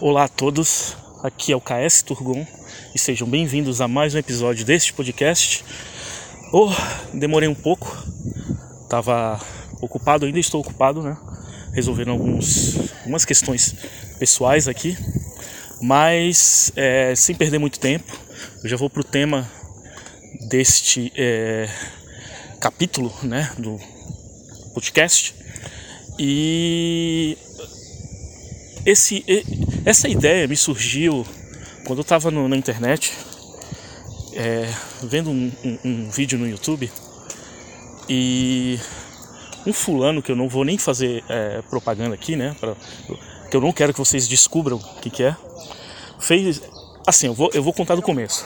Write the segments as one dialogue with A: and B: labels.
A: Olá a todos, aqui é o KS Turgon e sejam bem-vindos a mais um episódio deste podcast. Oh, demorei um pouco, tava ocupado, ainda estou ocupado, né? Resolvendo alguns, algumas questões pessoais aqui, mas é, sem perder muito tempo, eu já vou pro tema deste é, capítulo, né, do podcast. E esse, essa ideia me surgiu quando eu estava na internet, é, vendo um, um, um, vídeo no YouTube, e um fulano que eu não vou nem fazer é, propaganda aqui, né? Pra, que eu não quero que vocês descubram o que, que é, fez. Assim, eu vou, eu vou contar do começo.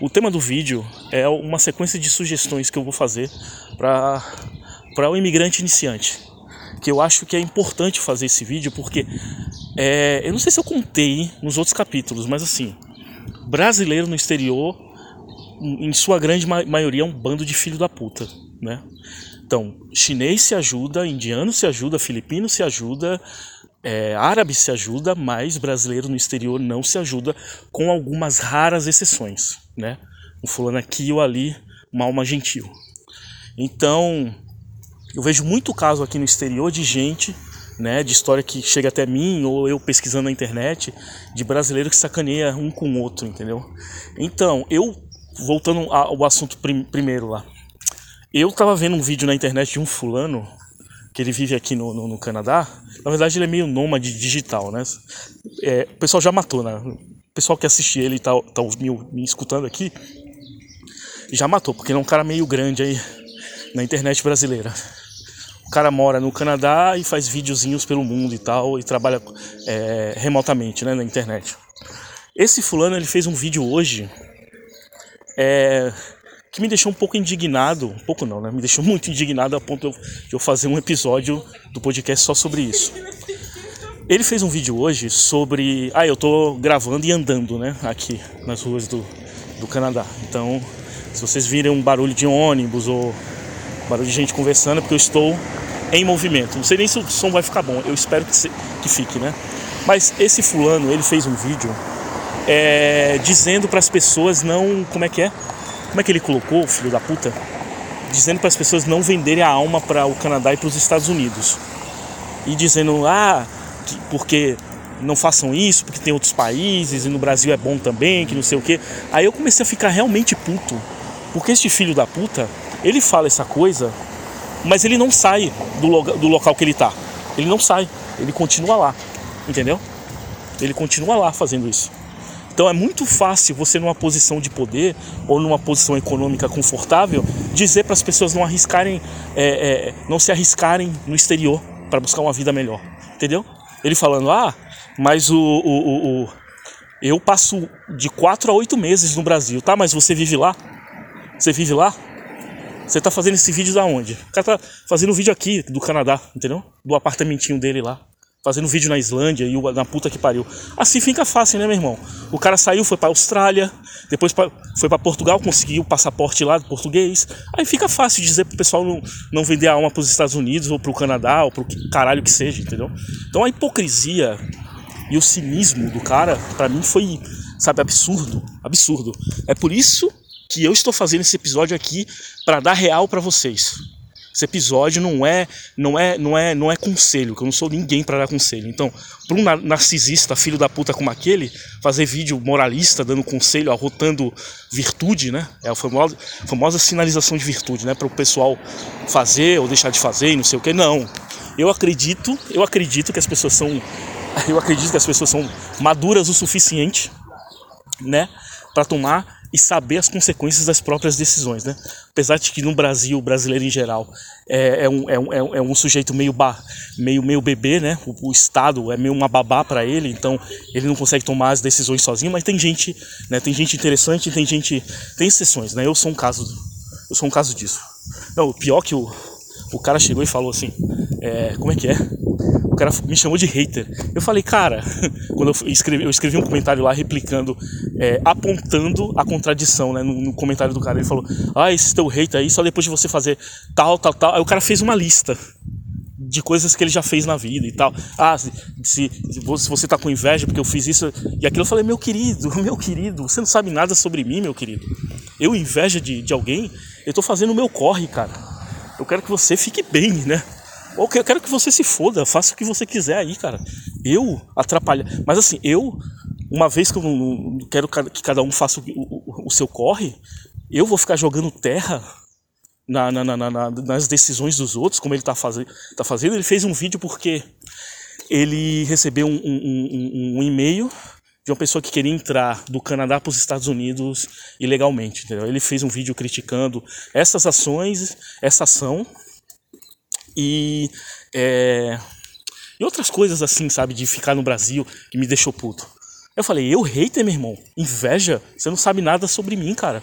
A: O tema do vídeo é uma sequência de sugestões que eu vou fazer para o imigrante iniciante que eu acho que é importante fazer esse vídeo porque é, eu não sei se eu contei nos outros capítulos, mas assim, brasileiro no exterior, em sua grande maioria, é um bando de filho da puta, né? Então, chinês se ajuda, indiano se ajuda, filipino se ajuda, é, árabe se ajuda, mas brasileiro no exterior não se ajuda, com algumas raras exceções, né? Um fulano aqui ou ali, uma alma gentil. Então, eu vejo muito caso aqui no exterior de gente, né, de história que chega até mim ou eu pesquisando na internet, de brasileiro que sacaneia um com o outro, entendeu? Então, eu voltando ao assunto prim primeiro lá. Eu tava vendo um vídeo na internet de um fulano que ele vive aqui no, no, no Canadá. Na verdade, ele é meio nômade digital, né? É, o pessoal já matou, né? O pessoal que assiste ele e tá, tá me, me escutando aqui já matou, porque ele é um cara meio grande aí na internet brasileira. Cara mora no Canadá e faz videozinhos pelo mundo e tal, e trabalha é, remotamente né, na internet. Esse fulano ele fez um vídeo hoje é, que me deixou um pouco indignado, um pouco não, né? Me deixou muito indignado a ponto de eu fazer um episódio do podcast só sobre isso. Ele fez um vídeo hoje sobre. Ah, eu tô gravando e andando, né? Aqui nas ruas do, do Canadá. Então, se vocês virem um barulho de ônibus ou barulho de gente conversando, porque eu estou em movimento. Não sei nem se o som vai ficar bom, eu espero que, se, que fique, né? Mas esse fulano, ele fez um vídeo é, dizendo para as pessoas não. Como é que é? Como é que ele colocou, filho da puta? Dizendo para as pessoas não venderem a alma para o Canadá e para os Estados Unidos. E dizendo, ah, que, porque não façam isso, porque tem outros países e no Brasil é bom também, que não sei o que. Aí eu comecei a ficar realmente puto. Porque este filho da puta, ele fala essa coisa, mas ele não sai do, lo do local que ele está. Ele não sai, ele continua lá, entendeu? Ele continua lá fazendo isso. Então é muito fácil você, numa posição de poder ou numa posição econômica confortável, dizer para as pessoas não arriscarem, é, é, não se arriscarem no exterior para buscar uma vida melhor, entendeu? Ele falando, ah, mas o, o, o, o eu passo de quatro a oito meses no Brasil, tá? Mas você vive lá? Você vive lá? Você tá fazendo esse vídeo da onde? O cara tá fazendo vídeo aqui do Canadá, entendeu? Do apartamentinho dele lá. Fazendo vídeo na Islândia e na puta que pariu. Assim fica fácil, né, meu irmão? O cara saiu, foi pra Austrália, depois pra, foi para Portugal, conseguiu o passaporte lá do português. Aí fica fácil dizer pro pessoal não, não vender a alma pros Estados Unidos ou pro Canadá ou pro caralho que seja, entendeu? Então a hipocrisia e o cinismo do cara, para mim foi, sabe, absurdo. Absurdo. É por isso que eu estou fazendo esse episódio aqui para dar real para vocês. Esse episódio não é, não é, não é, não é conselho, que eu não sou ninguém para dar conselho. Então, para um narcisista, filho da puta como aquele, fazer vídeo moralista, dando conselho, arrotando virtude, né? É a famosa, famosa sinalização de virtude, né? Para o pessoal fazer ou deixar de fazer e não sei o que. Não. Eu acredito, eu acredito que as pessoas são, eu acredito que as pessoas são maduras o suficiente, né? Para tomar e saber as consequências das próprias decisões, né? Apesar de que no Brasil, o brasileiro em geral, é, é, um, é, um, é um sujeito meio, ba, meio, meio bebê, né? O, o Estado é meio uma babá para ele, então ele não consegue tomar as decisões sozinho, mas tem gente, né? Tem gente interessante, tem gente, tem exceções, né? Eu sou um caso, eu sou um caso disso. Não, o pior que o, o cara chegou e falou assim, é, como é que é? O cara me chamou de hater. Eu falei, cara, quando eu escrevi, eu escrevi um comentário lá replicando, é, apontando a contradição, né, no, no, comentário do cara. Ele falou, ah, esse teu hater aí, só depois de você fazer tal, tal, tal. Aí o cara fez uma lista de coisas que ele já fez na vida e tal. Ah, se, se, se você tá com inveja porque eu fiz isso e aquilo, eu falei, meu querido, meu querido, você não sabe nada sobre mim, meu querido. Eu inveja de, de alguém, eu tô fazendo o meu corre, cara. Eu quero que você fique bem, né? Eu quero que você se foda, faça o que você quiser aí, cara. Eu atrapalhar. Mas assim, eu, uma vez que eu não, quero que cada um faça o, o, o seu corre, eu vou ficar jogando terra na, na, na, nas decisões dos outros, como ele está fazendo, tá fazendo. Ele fez um vídeo porque ele recebeu um, um, um, um e-mail de uma pessoa que queria entrar do Canadá para os Estados Unidos ilegalmente. Entendeu? Ele fez um vídeo criticando essas ações, essa ação e, é, e outras coisas assim, sabe, de ficar no Brasil que me deixou puto. Eu falei, eu hater, meu irmão, inveja, você não sabe nada sobre mim, cara.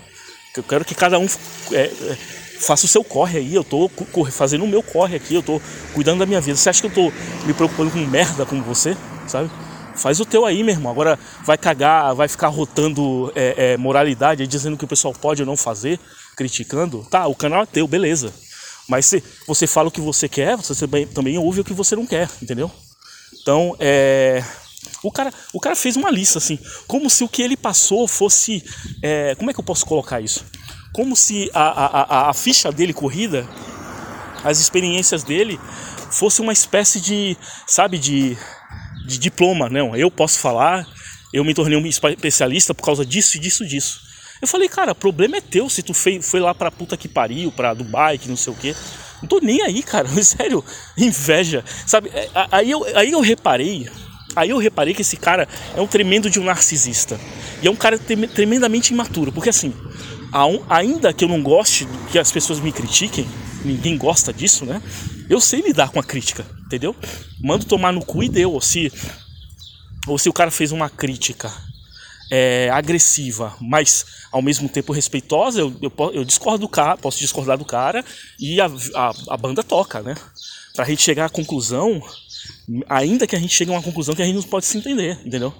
A: Eu quero que cada um é, é, faça o seu corre aí, eu tô fazendo o meu corre aqui, eu tô cuidando da minha vida. Você acha que eu tô me preocupando com merda como você, sabe? Faz o teu aí, meu irmão. Agora vai cagar, vai ficar rotando é, é, moralidade, dizendo que o pessoal pode ou não fazer, criticando. Tá, o canal é teu, beleza. Mas se você fala o que você quer, você também, ouve o que você não quer, entendeu? Então, é. O cara, o cara fez uma lista, assim, como se o que ele passou fosse. É, como é que eu posso colocar isso? Como se a, a, a, ficha dele corrida, as experiências dele, fosse uma espécie de, sabe, de, de diploma. Não, eu posso falar, eu me tornei um especialista por causa disso, disso, disso. Eu falei, cara, problema é teu se tu foi, foi lá pra puta que pariu, pra Dubai, que não sei o quê. Não tô nem aí, cara. Sério, inveja. Sabe, é, aí eu, aí eu reparei. Aí eu reparei que esse cara é um tremendo de um narcisista. E é um cara tremendamente imaturo. Porque assim, ainda que eu não goste que as pessoas me critiquem, ninguém gosta disso, né? Eu sei lidar com a crítica, entendeu? Mando tomar no cu e deu. Ou se, ou se o cara fez uma crítica é, agressiva, mas ao mesmo tempo respeitosa, eu, eu, eu, discordo do cara, posso discordar do cara e a, a, a banda toca, né? Pra gente chegar à conclusão, ainda que a gente chegue a uma conclusão que a gente não pode se entender, entendeu?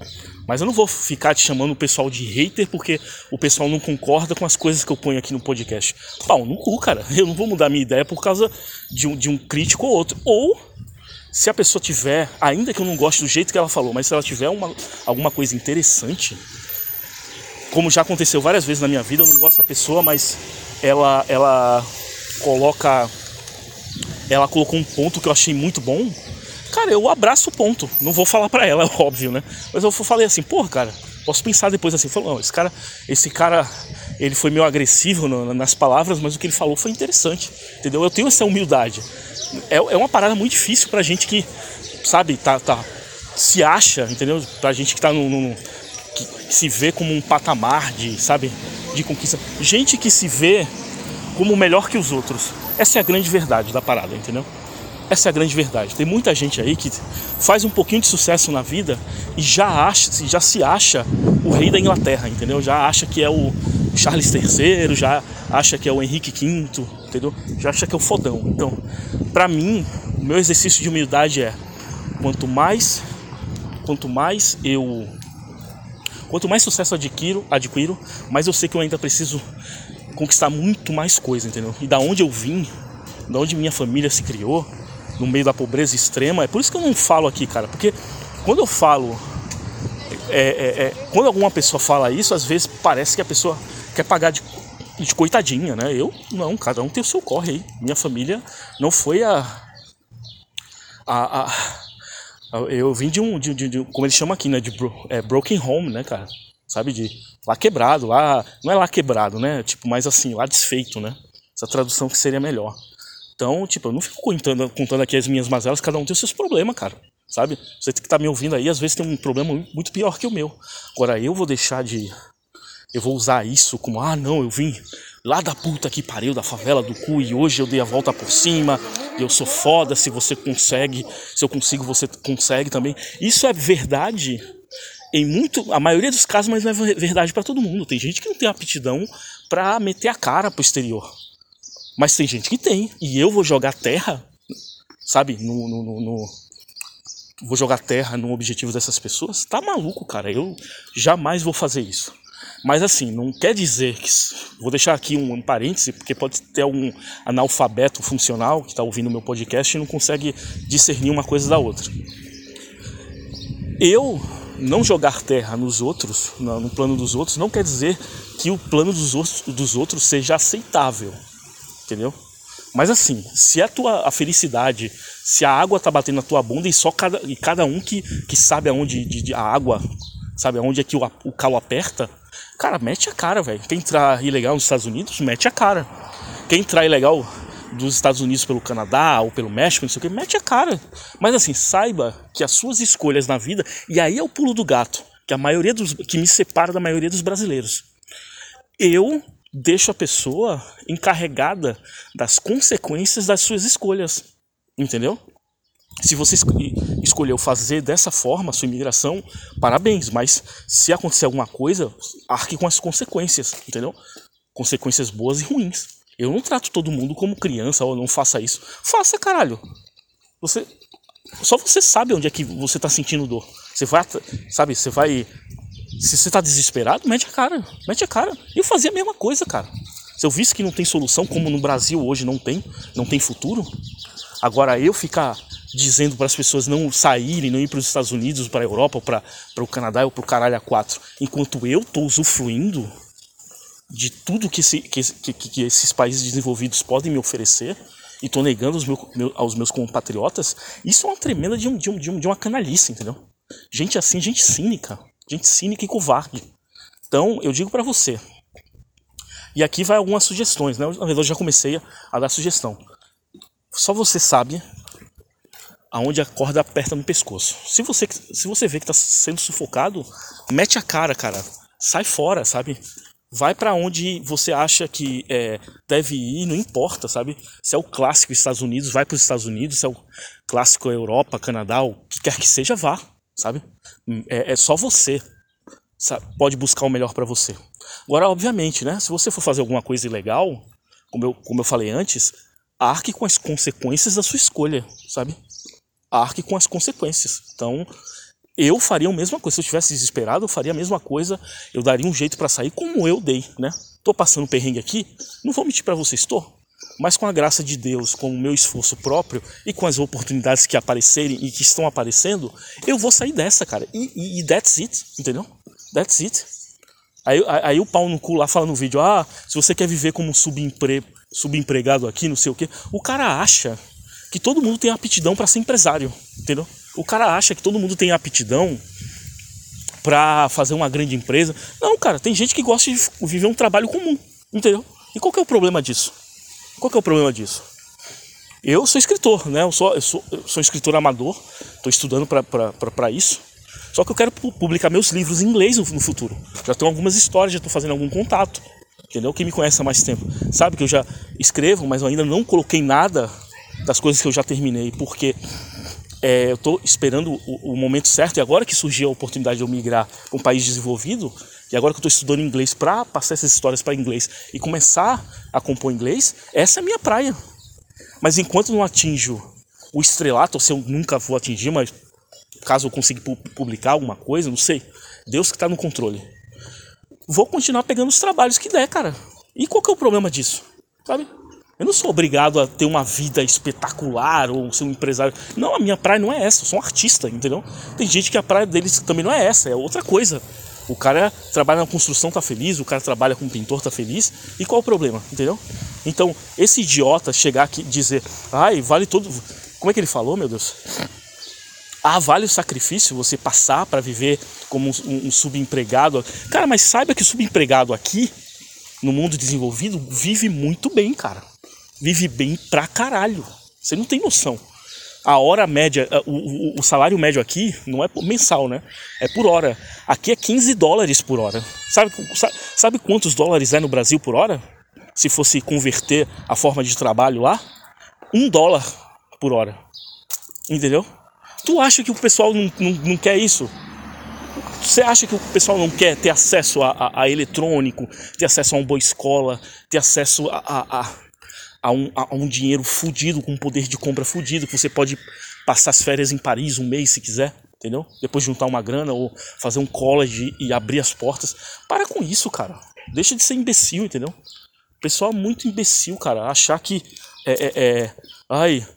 A: Mas eu não vou ficar te chamando o pessoal de hater porque o pessoal não concorda com as coisas que eu ponho aqui no podcast. Pau no cu, cara. Eu não vou mudar minha ideia por causa de um, de um crítico ou outro. Ou se a pessoa tiver, ainda que eu não goste do jeito que ela falou, mas se ela tiver uma, alguma coisa interessante, como já aconteceu várias vezes na minha vida, eu não gosto da pessoa, mas ela ela coloca ela colocou um ponto que eu achei muito bom. Cara, eu abraço o ponto. Não vou falar para ela, é óbvio, né? Mas eu falei assim, porra, cara, posso pensar depois assim, falou, não, esse cara, esse cara, ele foi meio agressivo nas palavras, mas o que ele falou foi interessante, entendeu? Eu tenho essa humildade. É, é uma parada muito difícil pra gente que, sabe, tá, tá se acha, entendeu? Pra gente que tá no, no que, se vê como um patamar de, sabe, de conquista. Gente que se vê como melhor que os outros. Essa é a grande verdade da parada, entendeu? Essa é a grande verdade. Tem muita gente aí que faz um pouquinho de sucesso na vida e já acha, já se acha o rei da Inglaterra, entendeu? Já acha que é o Charles III, já acha que é o Henrique V, entendeu? Já acha que é o fodão. Então, para mim, o meu exercício de humildade é quanto mais quanto mais eu Quanto mais sucesso adquiro, adquiro, mais eu sei que eu ainda preciso conquistar muito mais coisa, entendeu? E da onde eu vim, da onde minha família se criou, no meio da pobreza extrema, é por isso que eu não falo aqui, cara, porque quando eu falo, é, é, é, quando alguma pessoa fala isso, às vezes parece que a pessoa quer pagar de, de coitadinha, né? Eu não, cada um tem o seu corre aí. Minha família não foi a, a, a eu vim de um, de, de, de, como eles chamam aqui, né? De bro, é, broken home, né, cara? Sabe? De lá quebrado, lá. Não é lá quebrado, né? Tipo, mais assim, lá desfeito, né? Essa tradução que seria melhor. Então, tipo, eu não fico contando, contando aqui as minhas mazelas, cada um tem os seus problemas, cara. Sabe? Você que tá me ouvindo aí, às vezes tem um problema muito pior que o meu. Agora, eu vou deixar de. Eu vou usar isso como, ah, não, eu vim lá da puta que pariu, da favela do cu, e hoje eu dei a volta por cima, eu sou foda, se você consegue, se eu consigo, você consegue também. Isso é verdade em muito, a maioria dos casos, mas não é verdade para todo mundo. Tem gente que não tem aptidão para meter a cara pro exterior. Mas tem gente que tem, e eu vou jogar terra, sabe, no, no, no, no vou jogar terra no objetivo dessas pessoas, tá maluco, cara. Eu jamais vou fazer isso. Mas assim, não quer dizer que. Vou deixar aqui um parêntese, porque pode ter algum analfabeto funcional que está ouvindo meu podcast e não consegue discernir uma coisa da outra. Eu não jogar terra nos outros, no plano dos outros, não quer dizer que o plano dos outros, dos outros seja aceitável. Entendeu? Mas assim, se a tua a felicidade, se a água tá batendo na tua bunda e só cada, e cada um que, que sabe aonde de, de, a água, sabe aonde é que o, o calo aperta, cara, mete a cara, velho. Quem entrar ilegal nos Estados Unidos, mete a cara. Quem entrar ilegal dos Estados Unidos pelo Canadá ou pelo México, não sei o que, mete a cara. Mas assim, saiba que as suas escolhas na vida, e aí é o pulo do gato, que a maioria dos que me separa da maioria dos brasileiros. Eu deixo a pessoa encarregada das consequências das suas escolhas. Entendeu? Se você escolheu fazer dessa forma a sua imigração, parabéns, mas se acontecer alguma coisa, arque com as consequências, entendeu? Consequências boas e ruins. Eu não trato todo mundo como criança ou não faça isso. Faça, caralho. Você só você sabe onde é que você tá sentindo dor. Você vai, sabe, você vai se você tá desesperado, mete a cara, mete a cara. Eu fazia a mesma coisa, cara. Se eu visse que não tem solução, como no Brasil hoje não tem, não tem futuro, agora eu ficar dizendo para as pessoas não saírem, não ir para os Estados Unidos, para a Europa, para o Canadá ou para o caralho a quatro, enquanto eu estou usufruindo de tudo que, esse, que, que, que, esses países desenvolvidos podem me oferecer e estou negando aos, meu, meu, aos meus compatriotas, isso é uma tremenda de, um, de, um, de, um, uma canalice, entendeu? Gente assim, gente cínica, gente cínica e covarde. Então, eu digo para você, e aqui vai algumas sugestões, né? Na verdade, eu já comecei a dar sugestão. Só você sabe aonde a corda aperta no pescoço. Se você, se você vê que está sendo sufocado, mete a cara, cara. Sai fora, sabe? Vai para onde você acha que é, deve ir, não importa, sabe? Se é o clássico Estados Unidos, vai para os Estados Unidos. Se é o clássico Europa, Canadá, o que quer que seja, vá, sabe? É, é só você sabe? pode buscar o melhor para você. Agora, obviamente, né? Se você for fazer alguma coisa ilegal, como eu, como eu falei antes, arque com as consequências da sua escolha, sabe? Arque com as consequências. Então, eu faria a mesma coisa. Se eu estivesse desesperado, eu faria a mesma coisa. Eu daria um jeito para sair como eu dei, né? Tô passando perrengue aqui, não vou mentir para vocês, estou. Mas com a graça de Deus, com o meu esforço próprio e com as oportunidades que aparecerem e que estão aparecendo, eu vou sair dessa, cara. E, e, e that's it, entendeu? That's it. Aí, aí, o pau no cu lá fala no vídeo: ah, se você quer viver como subempre, subempregado aqui, não sei o quê. O cara acha que todo mundo tem aptidão para ser empresário, entendeu? O cara acha que todo mundo tem aptidão para fazer uma grande empresa. Não, cara, tem gente que gosta de viver um trabalho comum, entendeu? E qual que é o problema disso? Qual que é o problema disso? Eu sou escritor, né? Eu sou, eu sou, eu sou escritor amador, estou estudando para isso. Só que eu quero publicar meus livros em inglês no, no futuro. Já tenho algumas histórias, já estou fazendo algum contato. Entendeu? Quem me conhece há mais tempo sabe que eu já escrevo, mas eu ainda não coloquei nada das coisas que eu já terminei, porque é, eu estou esperando o, o, momento certo e agora que surgiu a oportunidade de eu migrar para um país desenvolvido, e agora que eu estou estudando inglês para passar essas histórias para inglês e começar a compor inglês, essa é a minha praia. Mas enquanto não atinjo o estrelato, ou se eu nunca vou atingir, mas caso eu consiga publicar alguma coisa, não sei, Deus que está no controle. Vou continuar pegando os trabalhos que der, cara. E qual que é o problema disso? Sabe? Eu não sou obrigado a ter uma vida espetacular ou ser um empresário. Não, a minha praia não é essa, eu sou um artista, entendeu? Tem gente que a praia deles também não é essa, é outra coisa. O cara trabalha na construção, tá feliz, o cara trabalha com pintor, tá feliz. E qual o problema, entendeu? Então, esse idiota chegar aqui e dizer, ai, vale todo. Como é que ele falou, meu Deus? Ah, vale o sacrifício você passar para viver como um, um subempregado. Cara, mas saiba que o subempregado aqui, no mundo desenvolvido, vive muito bem, cara vive bem pra caralho. Você não tem noção. A hora média, o, o, o, salário médio aqui não é mensal, né? É por hora. Aqui é 15 dólares por hora. Sabe, sabe quantos dólares é no Brasil por hora? Se fosse converter a forma de trabalho lá? Um dólar por hora. Entendeu? Tu acha que o pessoal não, não, não quer isso? Você acha que o pessoal não quer ter acesso a, a, a eletrônico, ter acesso a uma boa escola, ter acesso a, a a um, a um dinheiro fudido, com um poder de compra fudido, que você pode passar as férias em Paris um mês se quiser, entendeu? Depois de juntar uma grana ou fazer um college e abrir as portas. Para com isso, cara. Deixa de ser imbecil, entendeu? Pessoal é muito imbecil, cara. Achar que é, é, é ai,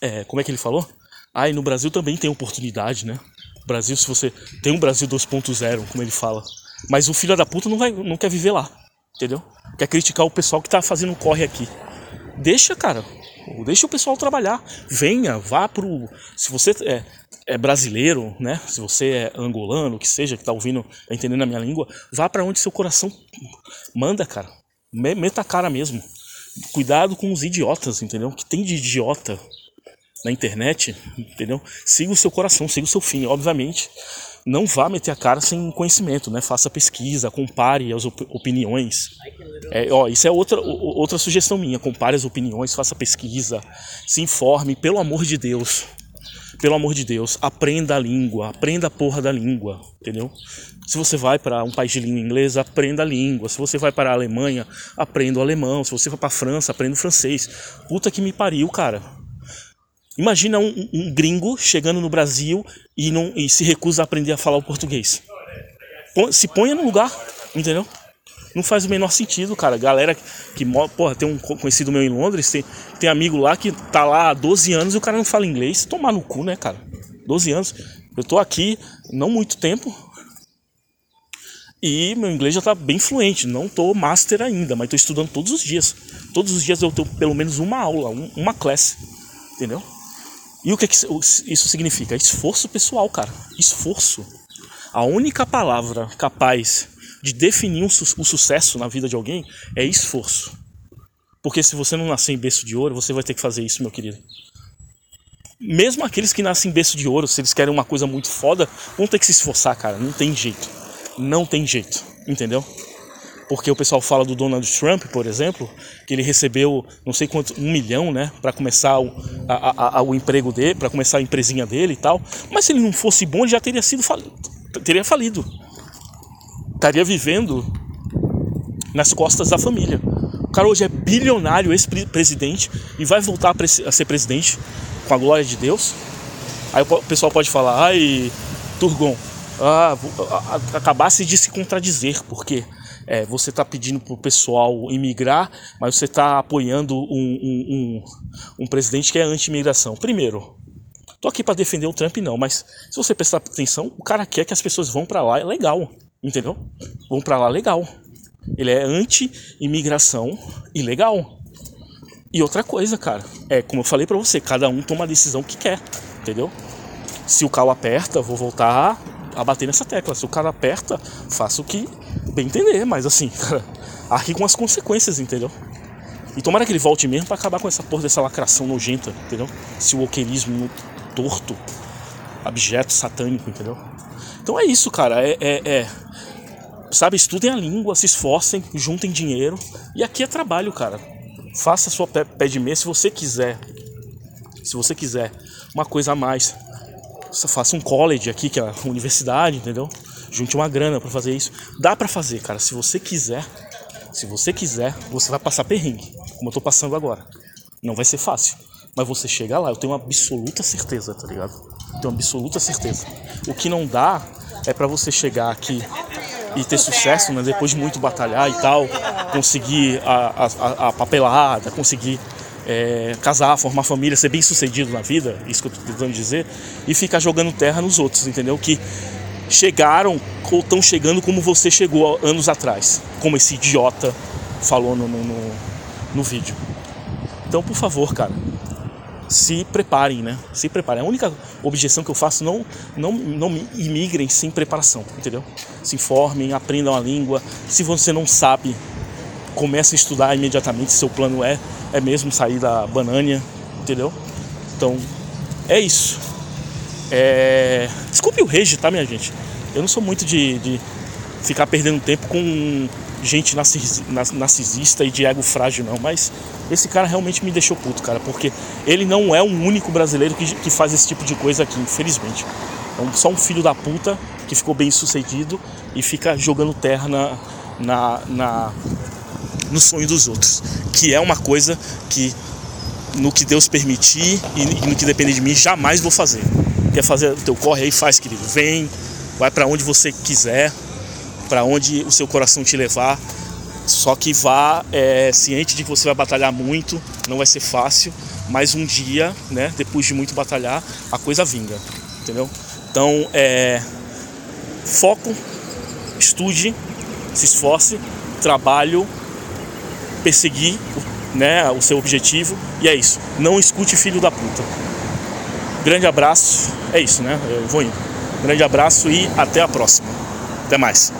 A: é, como é que ele falou? Ai, no Brasil também tem oportunidade, né? Brasil, se você tem um Brasil 2.0, como ele fala, mas o filho da puta não vai, não quer viver lá, entendeu? Quer criticar o pessoal que tá fazendo corre aqui. Deixa, cara. Deixa o pessoal trabalhar. Venha, vá pro. Se você é, é brasileiro, né? Se você é angolano, que seja, que tá ouvindo, tá entendendo a minha língua, vá para onde seu coração manda, cara. Meta a cara mesmo. Cuidado com os idiotas, entendeu? Que tem de idiota na internet, entendeu? Siga o seu coração, siga o seu fim, obviamente. Não vá meter a cara sem conhecimento, né? Faça pesquisa, compare as op opiniões. É, ó, isso é outra, outra sugestão minha. Compare as opiniões, faça pesquisa, se informe, pelo amor de Deus. Pelo amor de Deus, aprenda a língua, aprenda a porra da língua, entendeu? Se você vai para um país de língua inglesa, aprenda a língua. Se você vai para a Alemanha, aprenda o alemão. Se você vai para a França, aprenda o francês. Puta que me pariu, cara. Imagina um, um gringo chegando no Brasil e, não, e se recusa a aprender a falar o português. Se ponha no lugar, entendeu? Não faz o menor sentido, cara. Galera que, porra, tem um conhecido meu em Londres, tem, tem amigo lá que tá lá há 12 anos e o cara não fala inglês. Tomar no cu, né, cara? 12 anos. Eu tô aqui não muito tempo. E meu inglês já tá bem fluente. Não tô master ainda, mas tô estudando todos os dias. Todos os dias eu tenho pelo menos uma aula, uma classe. Entendeu? E o que, é que isso significa? Esforço pessoal, cara. Esforço. A única palavra capaz de definir um su o sucesso na vida de alguém é esforço. Porque se você não nascer em berço de ouro, você vai ter que fazer isso, meu querido. Mesmo aqueles que nascem em berço de ouro, se eles querem uma coisa muito foda, vão ter que se esforçar, cara. Não tem jeito. Não tem jeito. Entendeu? Porque o pessoal fala do Donald Trump, por exemplo, que ele recebeu não sei quanto, um milhão, né, para começar o, a, a, o emprego dele, para começar a empresinha dele e tal. Mas se ele não fosse bom, ele já teria sido falido, teria falido, estaria vivendo nas costas da família. O cara hoje é bilionário, ex-presidente e vai voltar a ser presidente com a glória de Deus. Aí o pessoal pode falar, ai, Turgon, ah, acabasse de se contradizer, porque é, você está pedindo para o pessoal imigrar, mas você está apoiando um, um, um, um, presidente que é anti-imigração. Primeiro, tô aqui para defender o Trump não, mas se você prestar atenção, o cara quer que as pessoas vão para lá, é legal, entendeu? Vão para lá, legal. Ele é anti-imigração ilegal. E outra coisa, cara, é como eu falei para você, cada um toma a decisão que quer, entendeu? Se o calo aperta, vou voltar a bater nessa tecla. Se o cara aperta, faça o que bem entender, mas assim, arque com as consequências, entendeu? E tomara que ele volte mesmo para acabar com essa porra dessa lacração nojenta, entendeu? Esse wokerismo torto, abjeto, satânico, entendeu? Então é isso, cara. É, é, é, Sabe, estudem a língua, se esforcem, juntem dinheiro. E aqui é trabalho, cara. Faça a sua pé de meia se você quiser. Se você quiser uma coisa a mais faça um college aqui, que é a universidade, entendeu? Junte uma grana para fazer isso. Dá para fazer, cara, se você quiser. Se você quiser, você vai passar perrengue, como eu tô passando agora. Não vai ser fácil, mas você chega lá, eu tenho uma absoluta certeza, tá ligado? Eu tenho uma absoluta certeza. O que não dá é para você chegar aqui e ter sucesso, né? Depois de muito batalhar e tal, conseguir a, a, a papelada, conseguir é, casar, formar família, ser bem sucedido na vida, isso que eu estou tentando dizer, e ficar jogando terra nos outros, entendeu? Que chegaram ou estão chegando como você chegou anos atrás, como esse idiota falou no, no, no, no vídeo. Então, por favor, cara, se preparem, né? Se preparem. A única objeção que eu faço não não não imigrem sem preparação, entendeu? Se informem, aprendam a língua. Se você não sabe, comece a estudar imediatamente. Seu plano é é mesmo sair da banânia, entendeu? Então, é isso. É... Desculpe o rage, tá, minha gente? Eu não sou muito de, de ficar perdendo tempo com gente narcisista e de ego frágil, não. Mas esse cara realmente me deixou puto, cara, porque ele não é o único brasileiro que, que faz esse tipo de coisa aqui, infelizmente. É só um filho da puta que ficou bem sucedido e fica jogando terra na, na, na no sonho dos outros, que é uma coisa que no que Deus permitir e no que depender de mim jamais vou fazer. quer fazer o teu corre aí, faz, querido. Vem, vai para onde você quiser, para onde o seu coração te levar. Só que vá é, ciente de que você vai batalhar muito, não vai ser fácil, mas um dia, né, depois de muito batalhar, a coisa vinga, entendeu? Então, é, foco, estude, se esforce, trabalho, perseguir né, o seu objetivo e é isso. Não escute filho da puta. Grande abraço, é isso, né? Eu vou indo. Grande abraço e até a próxima. Até mais.